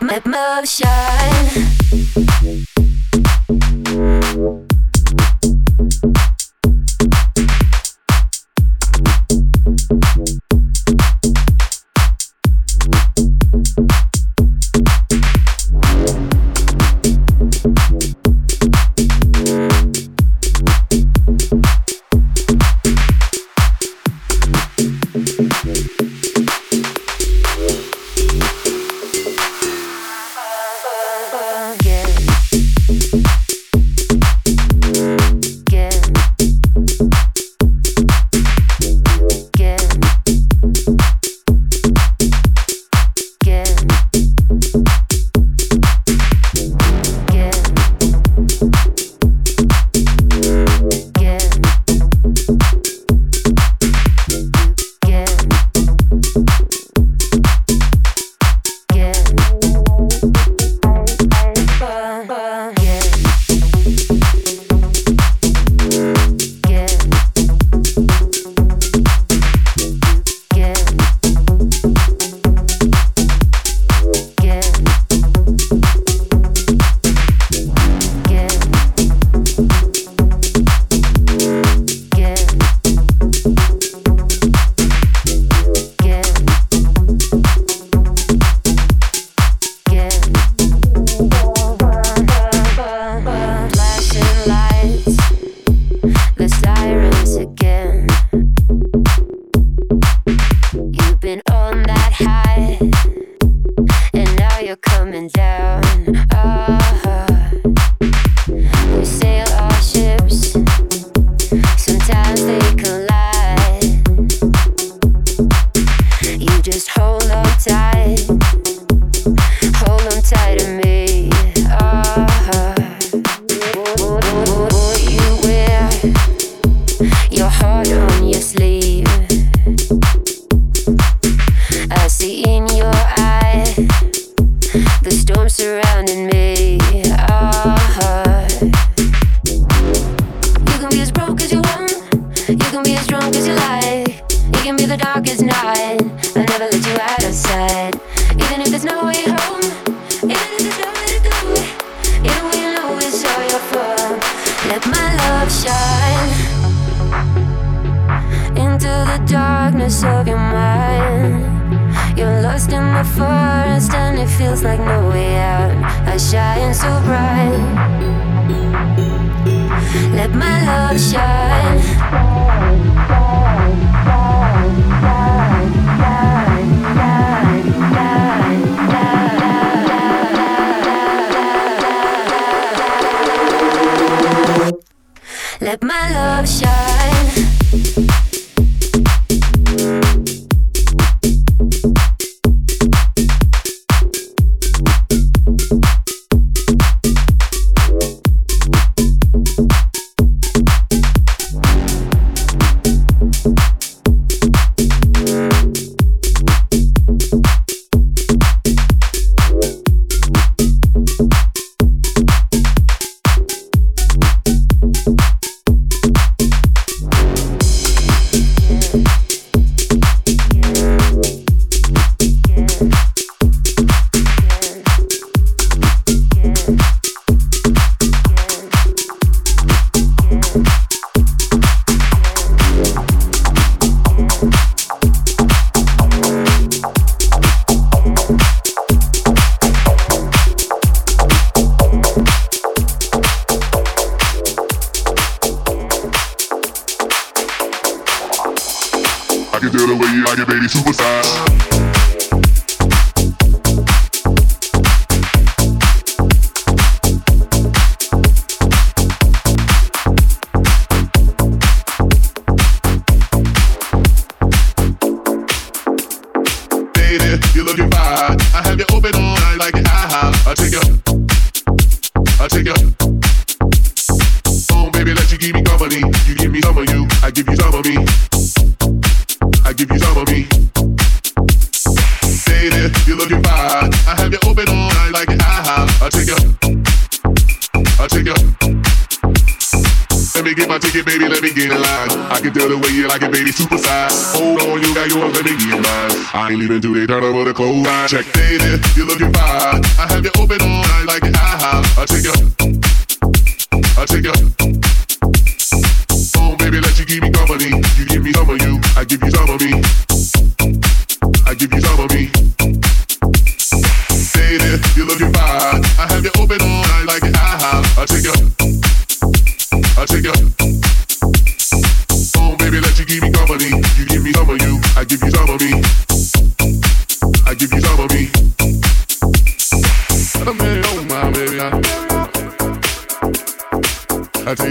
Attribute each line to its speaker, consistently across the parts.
Speaker 1: motion. corners of your mind. You're
Speaker 2: lost in the forest and it feels like no way out. I shine so bright. Let my love shine. Let my love shine.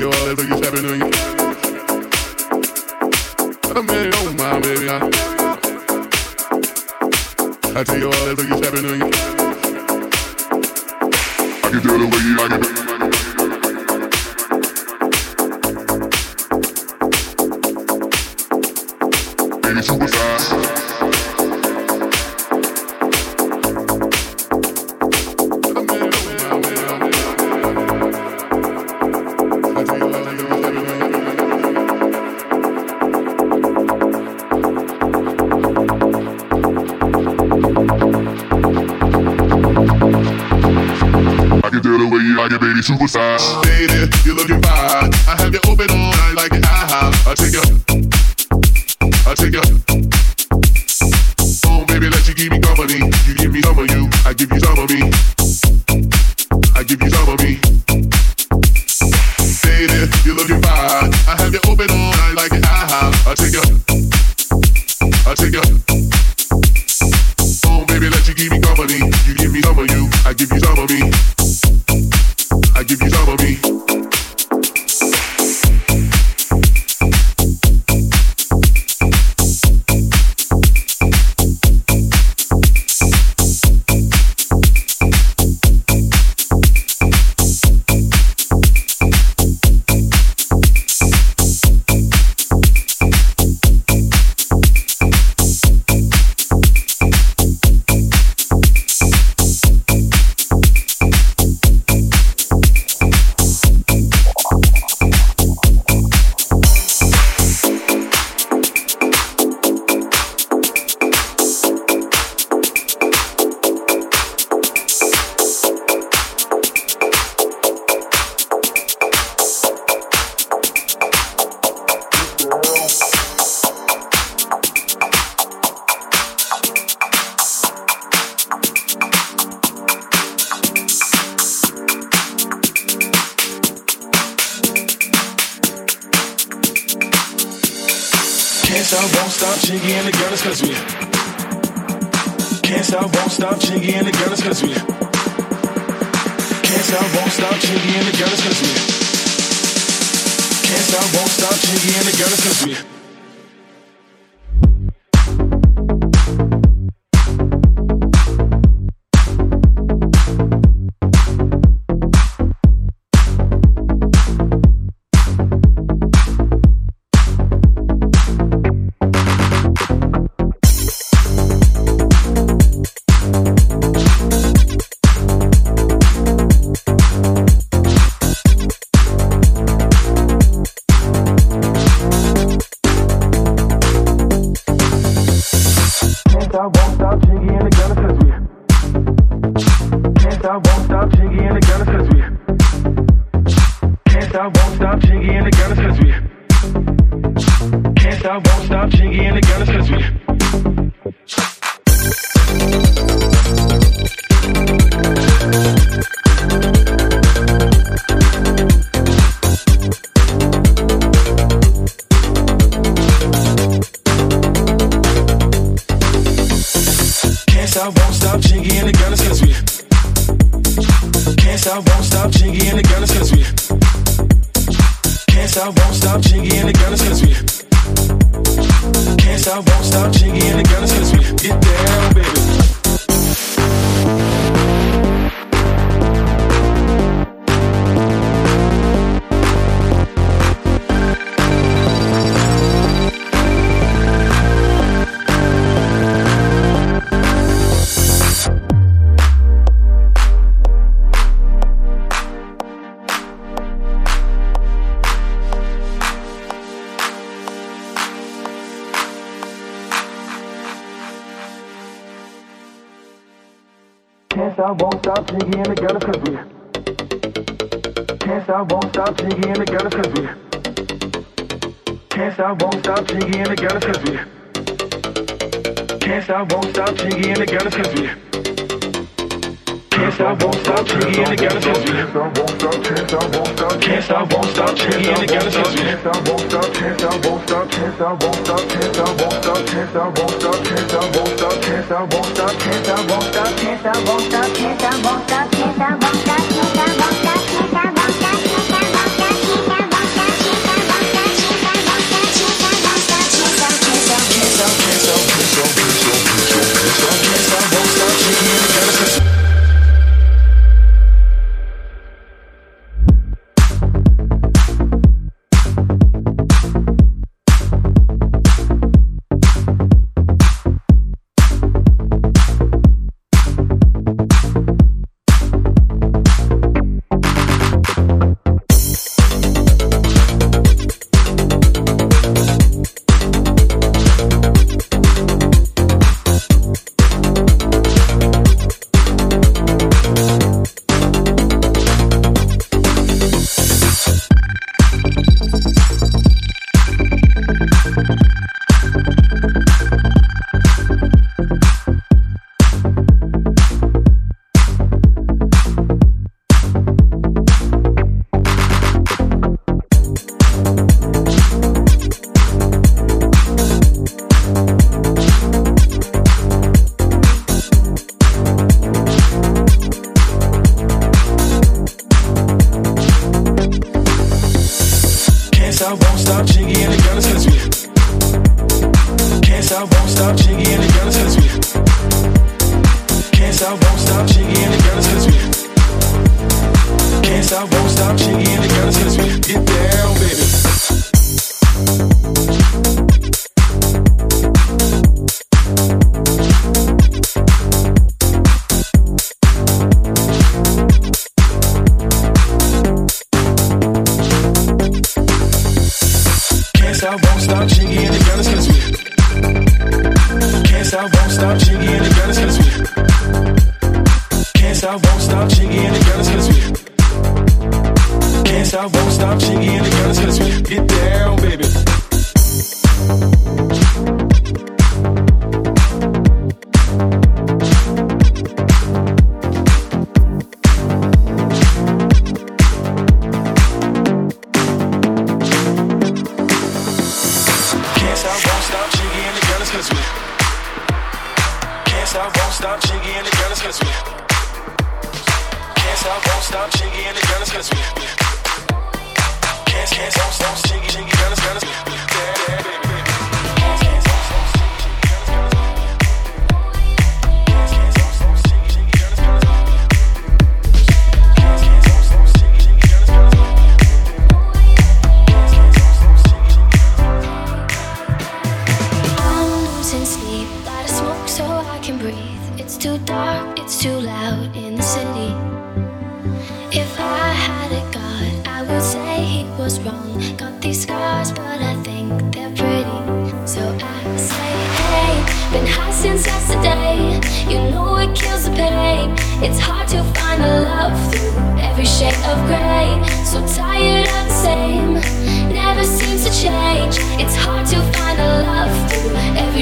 Speaker 2: you all that boogie stepping on you. I made it on oh my baby. I, I tell you all that boogie stepping on you. I can do the way you like it. you looking fine. I have
Speaker 3: your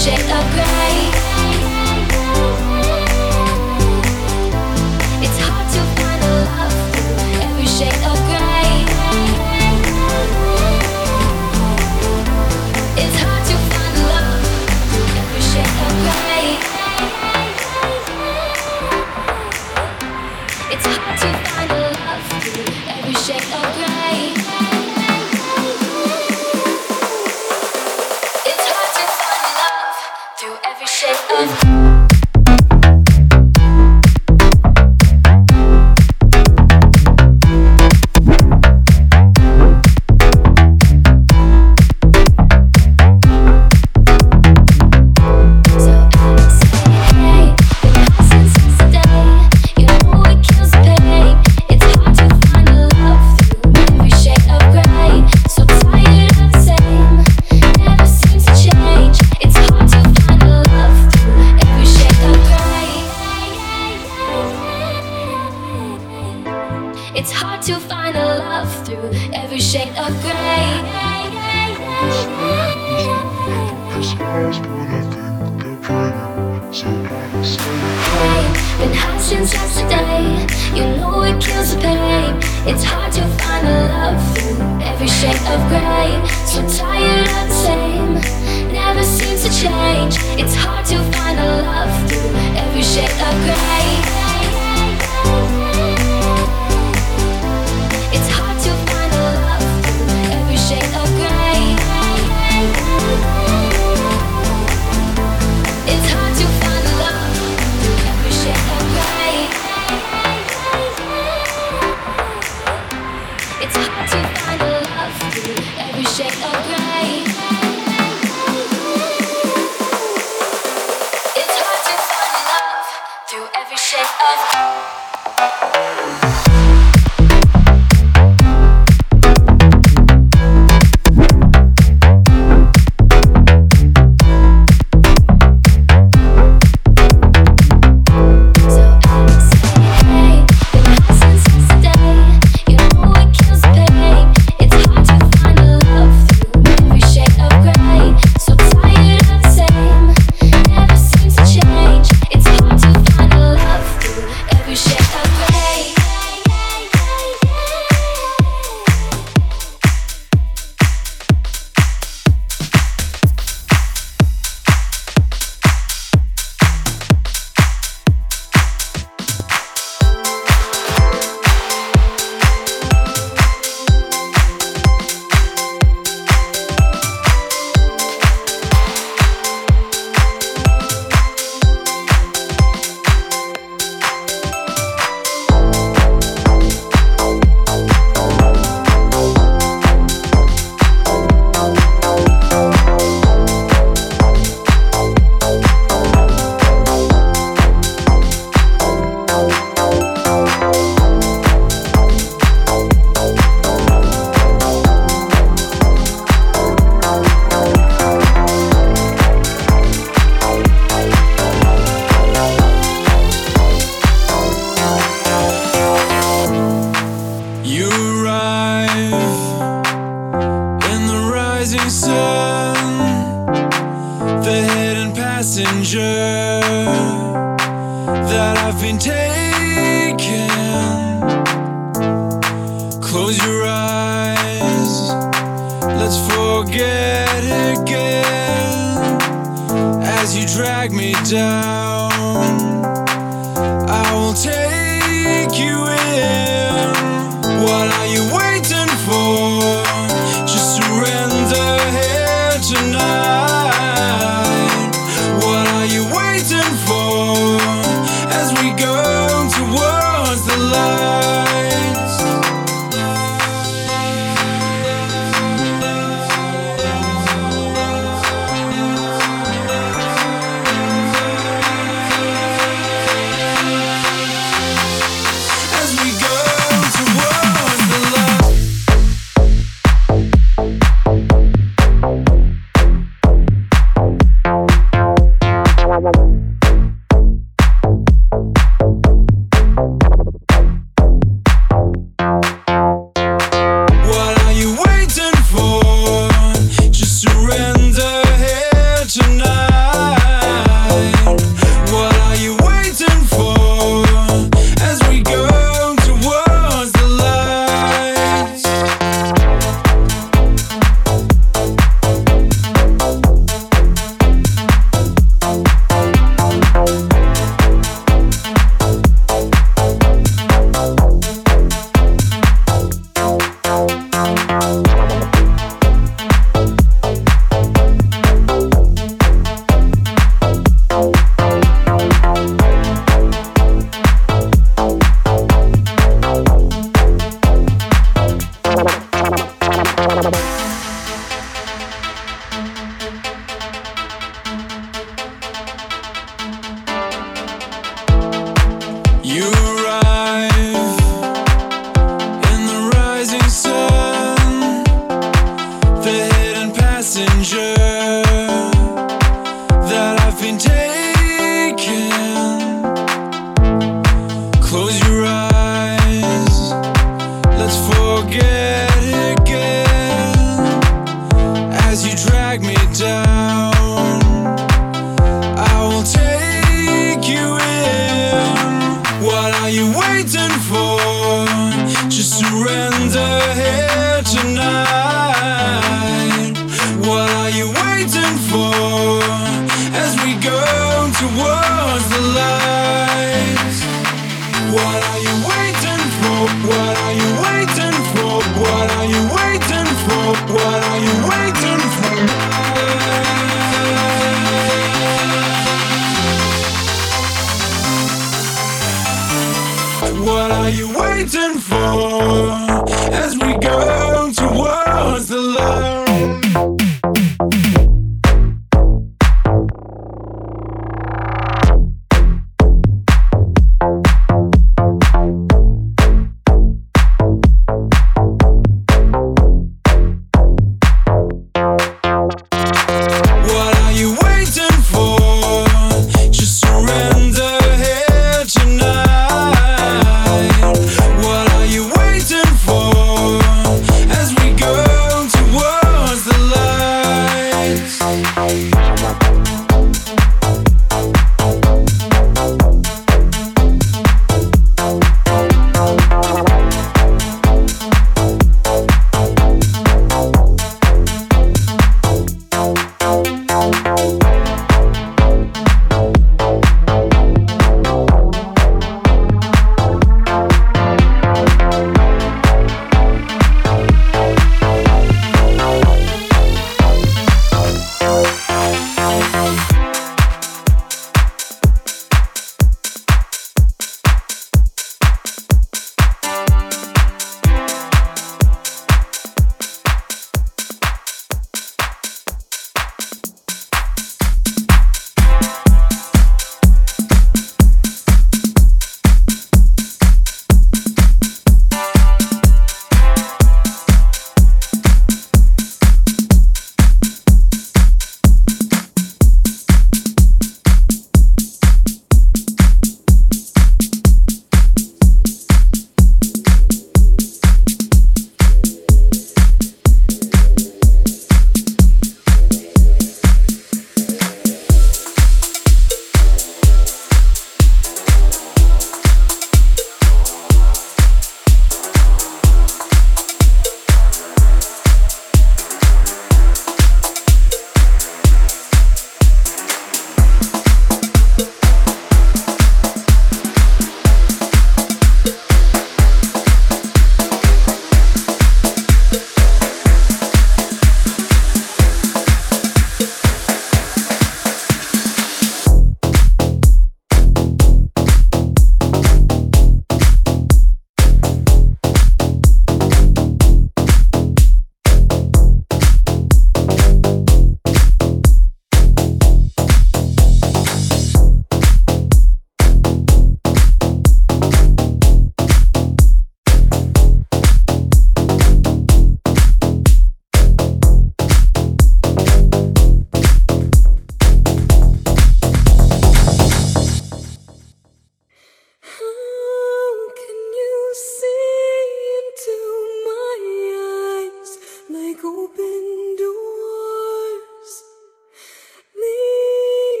Speaker 3: shade of gray.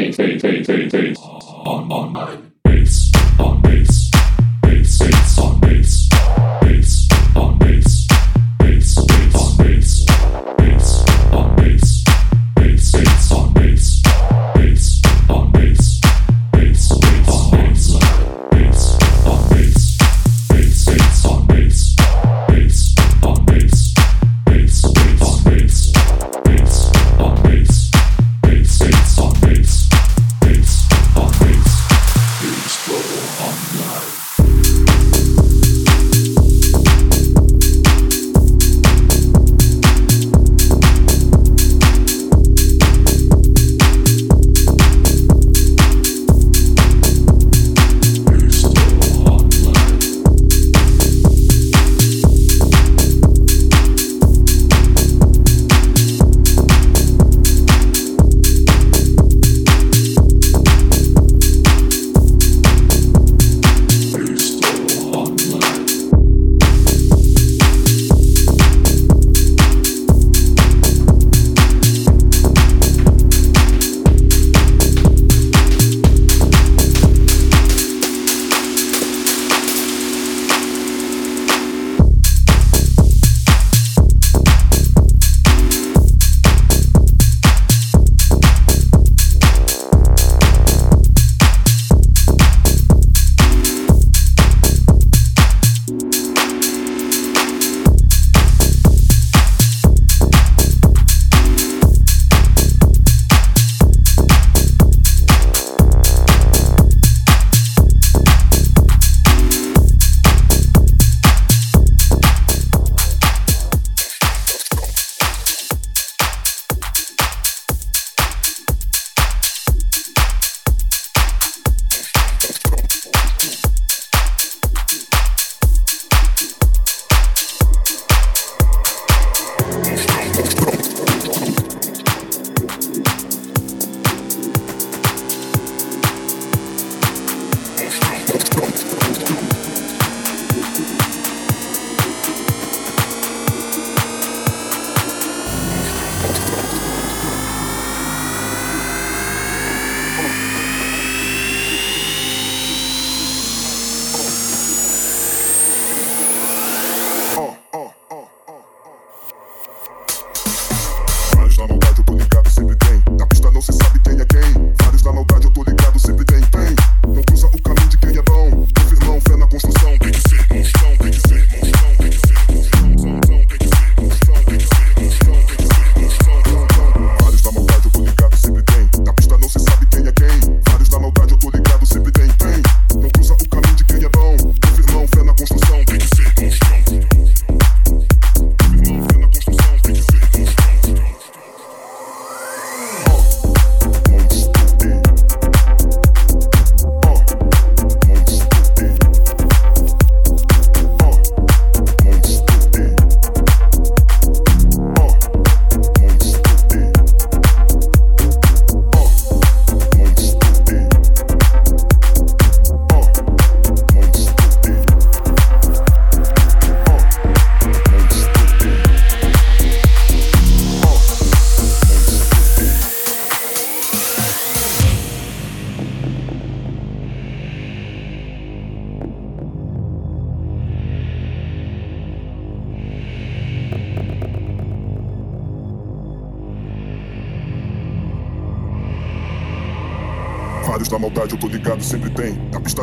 Speaker 4: Face, face, face, face, face. On, on, on.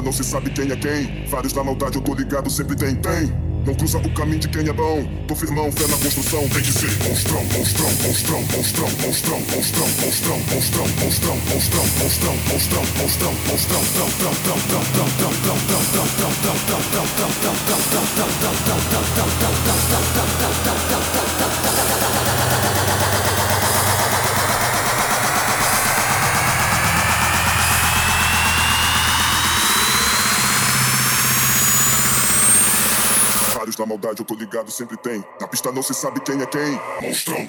Speaker 4: não se sabe
Speaker 5: quem é quem. Vários da maldade, eu tô ligado, sempre tem, tem. Não cruza o caminho de quem é bom. Tô firmão, fé na construção. Tem que ser monstrão, monstrão, monstrão, monstrão, monstrão, monstrão, monstrão, monstrão, monstrão, monstrão, monstrão, monstrão, monstrão, monstrão, maldade, eu tô ligado, sempre tem. Na pista não se sabe quem é quem. Monstrão.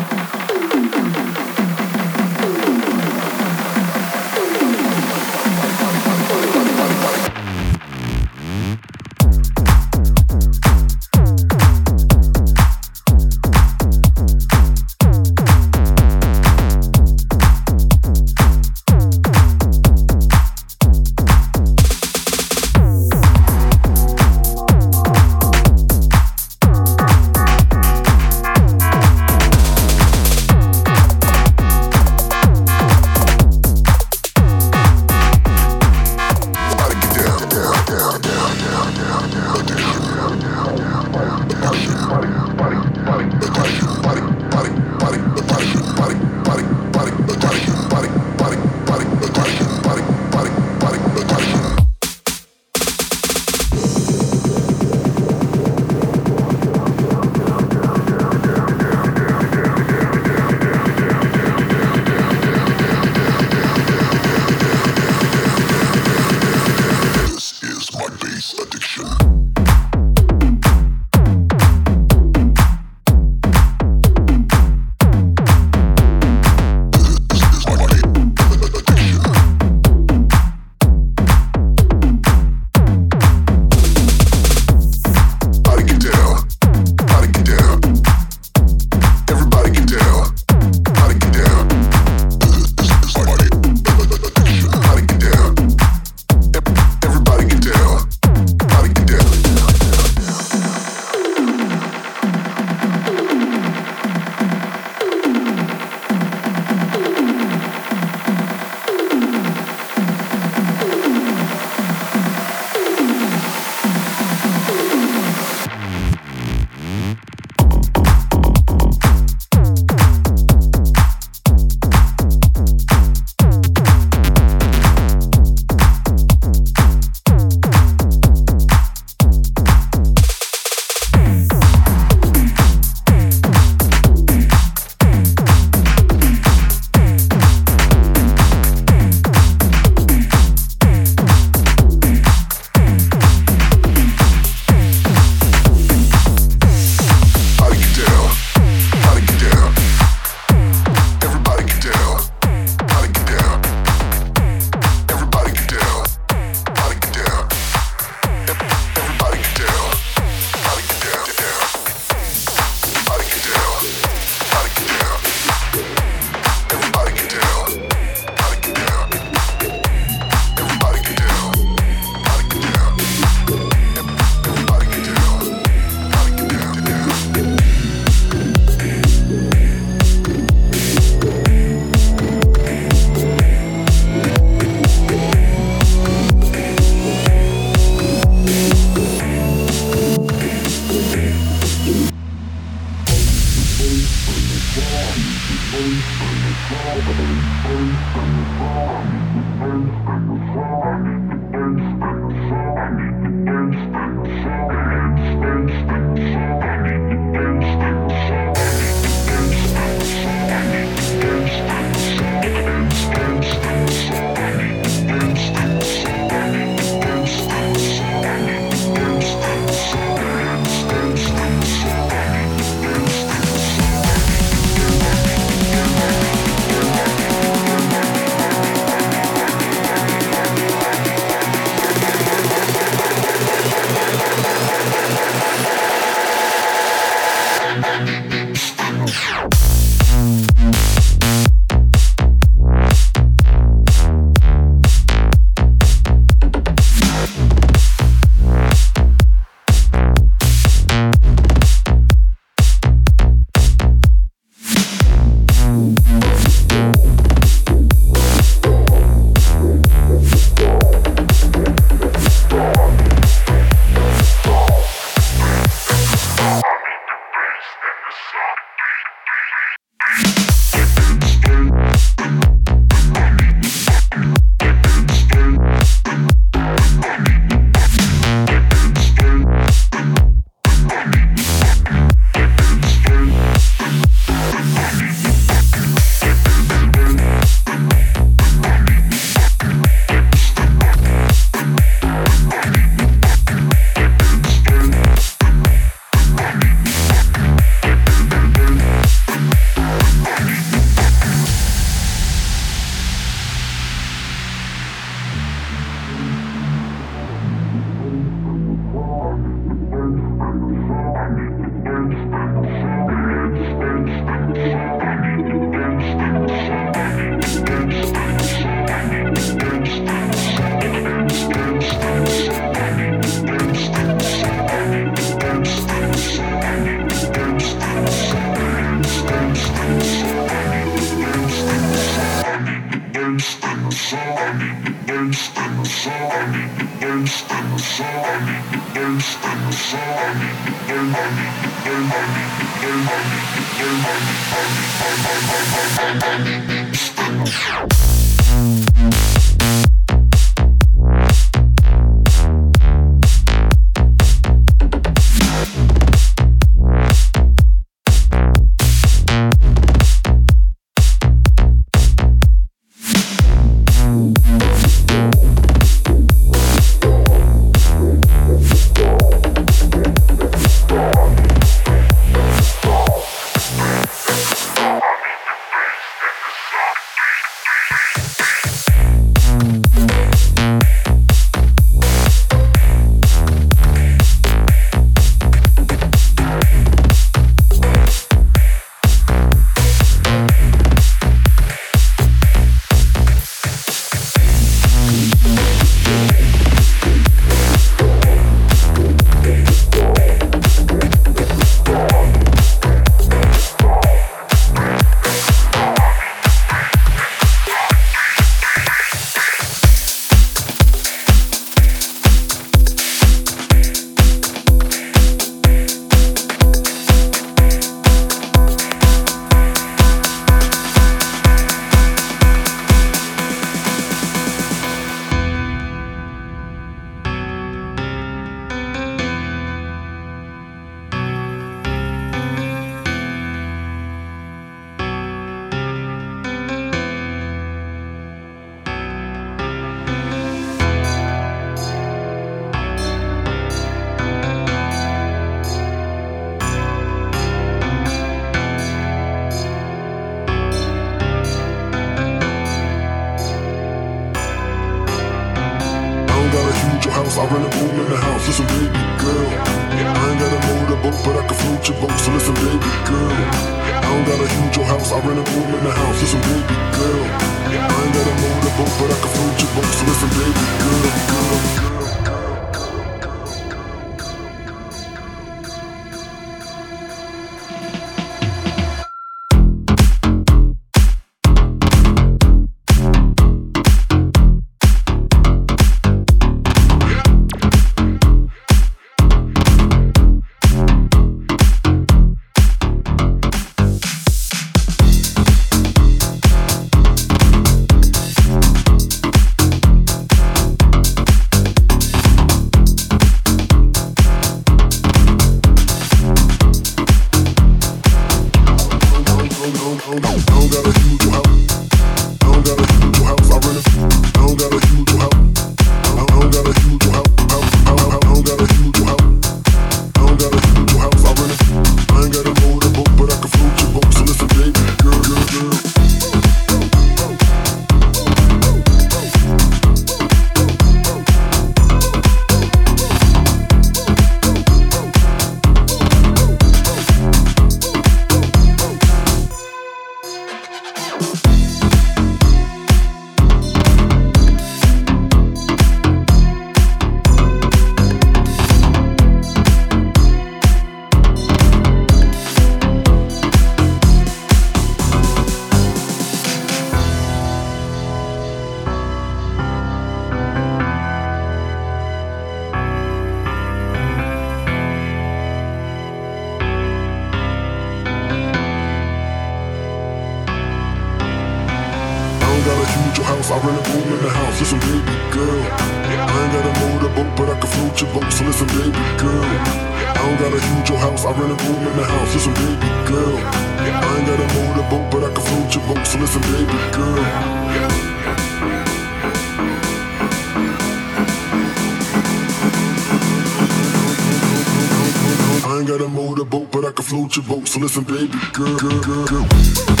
Speaker 6: boat, but
Speaker 7: I can
Speaker 8: float your boat. So listen, baby, girl, girl, girl, girl.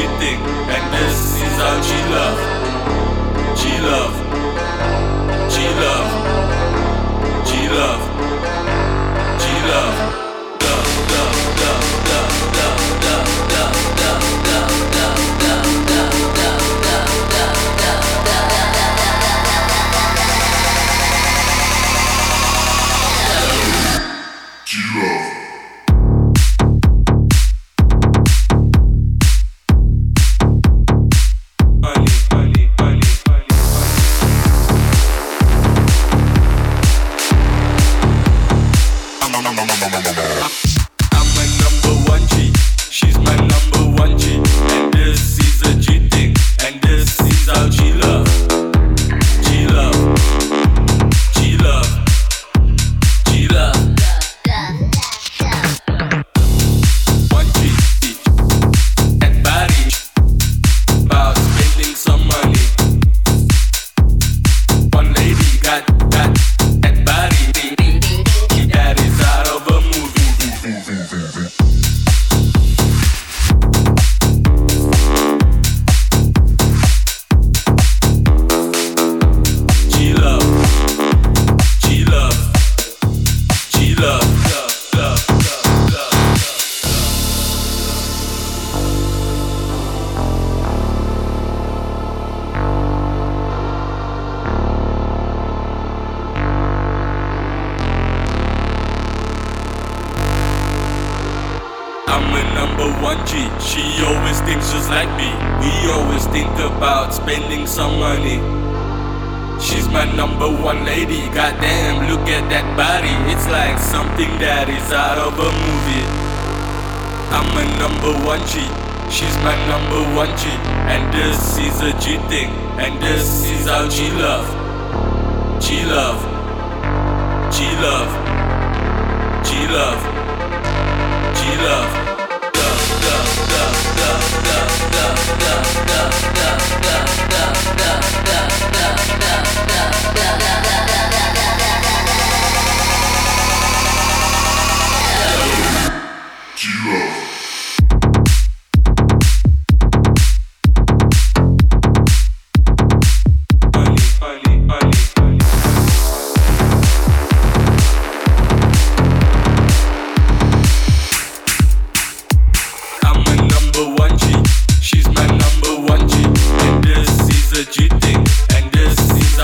Speaker 9: she thick.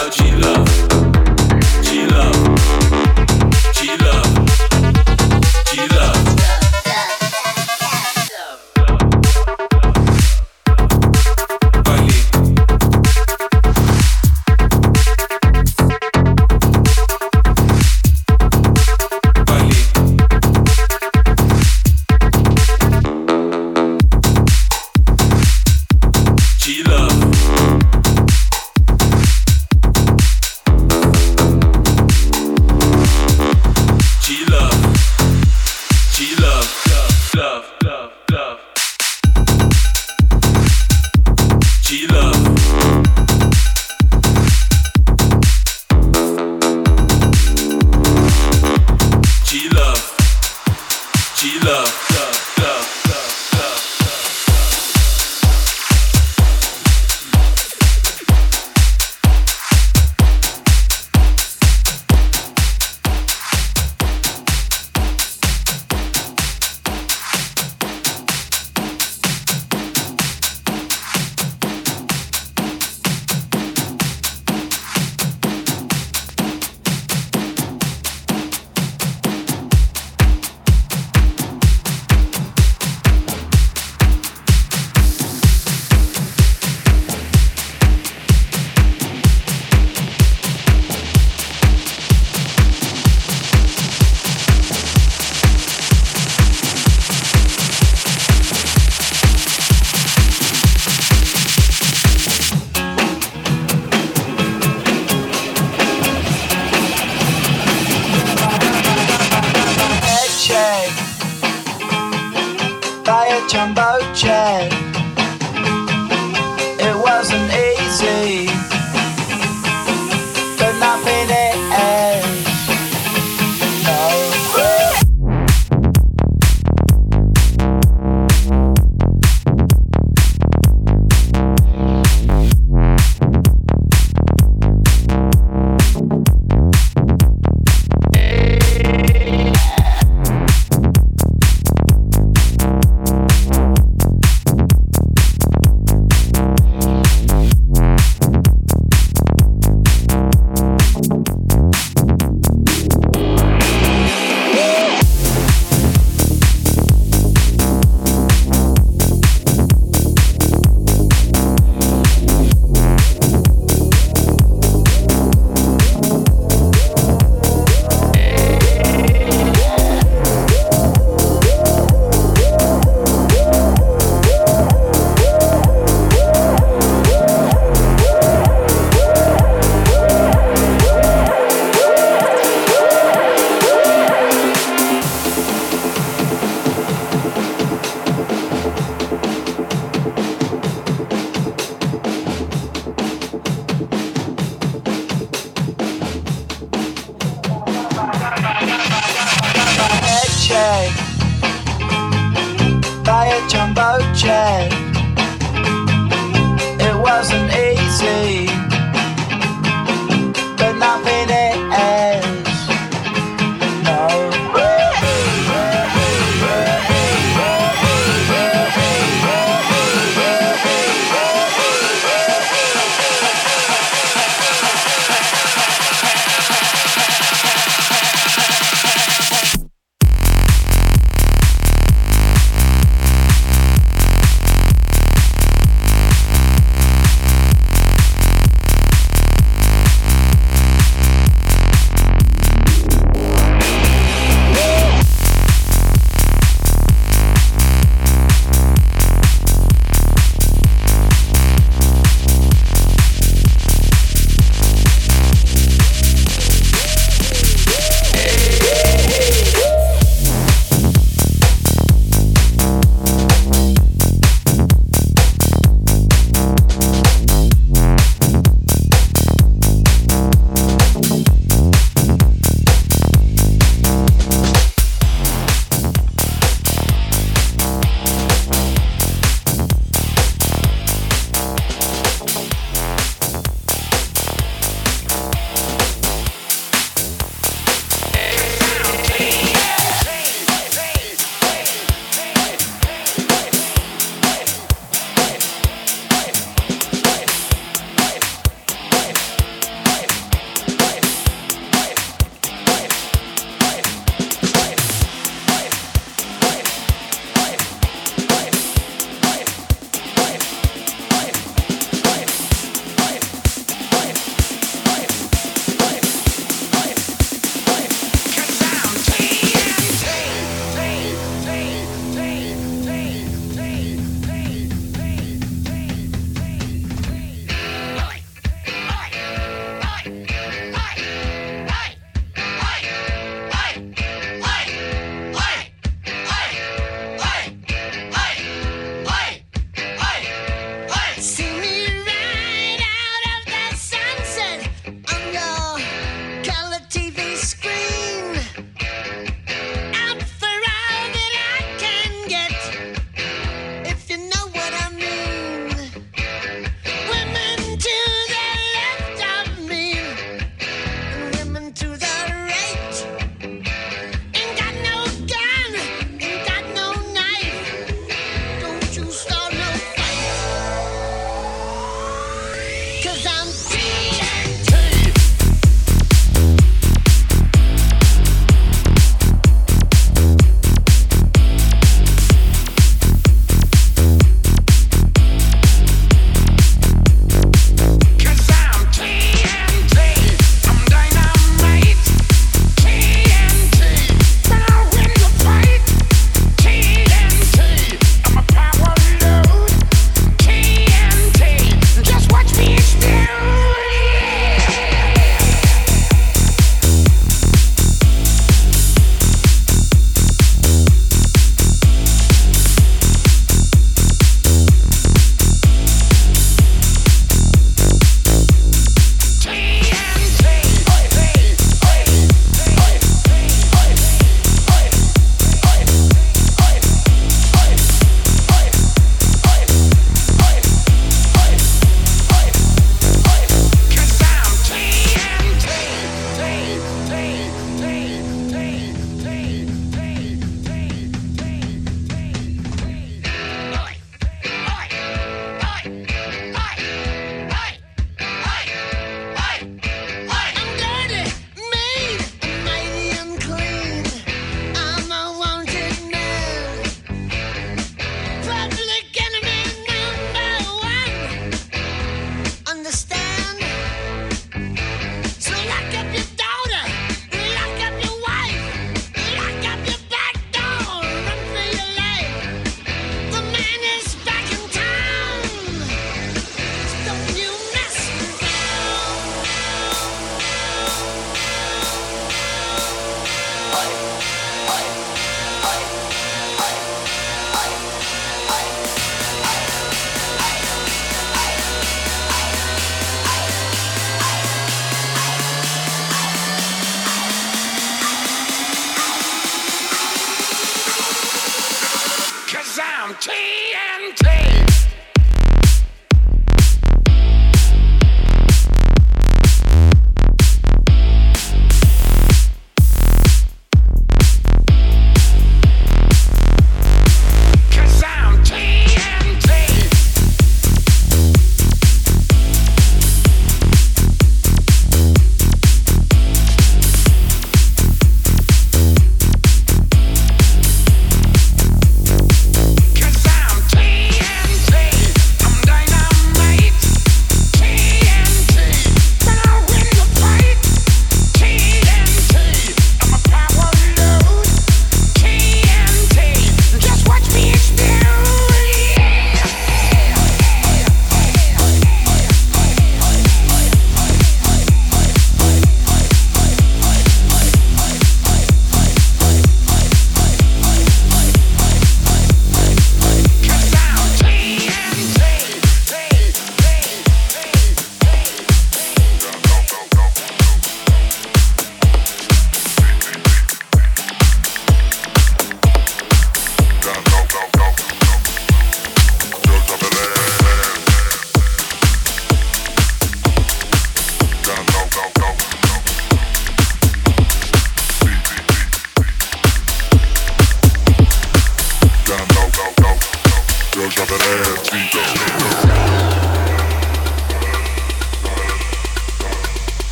Speaker 9: about love.